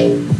Bye.